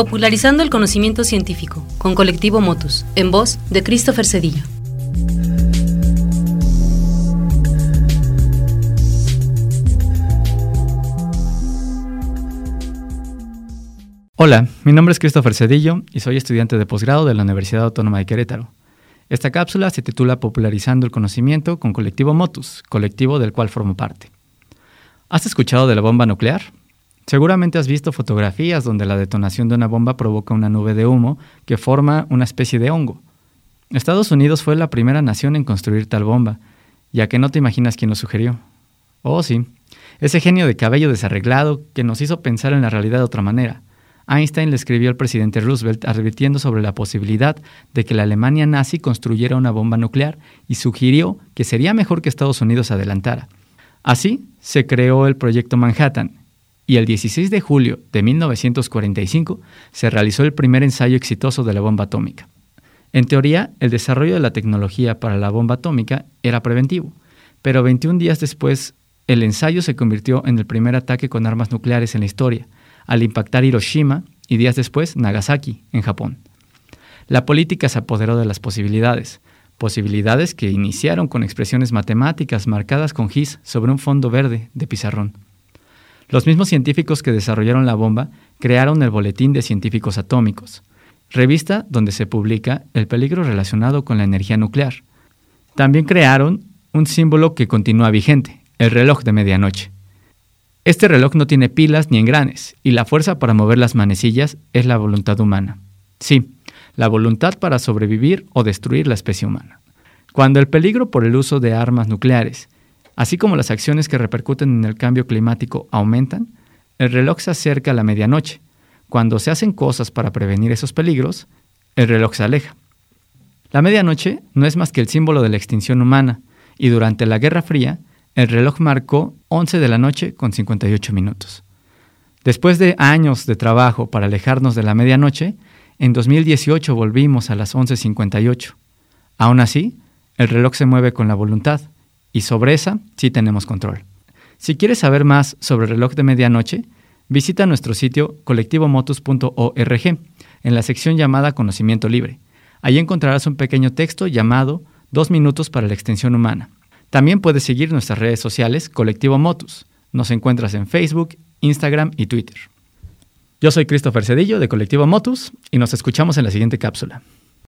Popularizando el conocimiento científico, con Colectivo Motus, en voz de Christopher Cedillo. Hola, mi nombre es Christopher Cedillo y soy estudiante de posgrado de la Universidad Autónoma de Querétaro. Esta cápsula se titula Popularizando el conocimiento con Colectivo Motus, colectivo del cual formo parte. ¿Has escuchado de la bomba nuclear? Seguramente has visto fotografías donde la detonación de una bomba provoca una nube de humo que forma una especie de hongo. Estados Unidos fue la primera nación en construir tal bomba, ya que no te imaginas quién lo sugirió. Oh, sí, ese genio de cabello desarreglado que nos hizo pensar en la realidad de otra manera. Einstein le escribió al presidente Roosevelt advirtiendo sobre la posibilidad de que la Alemania nazi construyera una bomba nuclear y sugirió que sería mejor que Estados Unidos adelantara. Así se creó el proyecto Manhattan y el 16 de julio de 1945 se realizó el primer ensayo exitoso de la bomba atómica. En teoría, el desarrollo de la tecnología para la bomba atómica era preventivo, pero 21 días después el ensayo se convirtió en el primer ataque con armas nucleares en la historia, al impactar Hiroshima y días después Nagasaki, en Japón. La política se apoderó de las posibilidades, posibilidades que iniciaron con expresiones matemáticas marcadas con gis sobre un fondo verde de pizarrón. Los mismos científicos que desarrollaron la bomba crearon el Boletín de Científicos Atómicos, revista donde se publica el peligro relacionado con la energía nuclear. También crearon un símbolo que continúa vigente, el reloj de medianoche. Este reloj no tiene pilas ni engranes, y la fuerza para mover las manecillas es la voluntad humana. Sí, la voluntad para sobrevivir o destruir la especie humana. Cuando el peligro por el uso de armas nucleares, así como las acciones que repercuten en el cambio climático aumentan, el reloj se acerca a la medianoche. Cuando se hacen cosas para prevenir esos peligros, el reloj se aleja. La medianoche no es más que el símbolo de la extinción humana, y durante la Guerra Fría, el reloj marcó 11 de la noche con 58 minutos. Después de años de trabajo para alejarnos de la medianoche, en 2018 volvimos a las 11.58. Aún así, el reloj se mueve con la voluntad, y sobre esa sí tenemos control. Si quieres saber más sobre el reloj de medianoche, visita nuestro sitio colectivomotus.org en la sección llamada Conocimiento Libre. Allí encontrarás un pequeño texto llamado Dos minutos para la extensión humana también puedes seguir nuestras redes sociales Colectivo Motus. Nos encuentras en Facebook, Instagram y Twitter. Yo soy Christopher Cedillo de Colectivo Motus y nos escuchamos en la siguiente cápsula.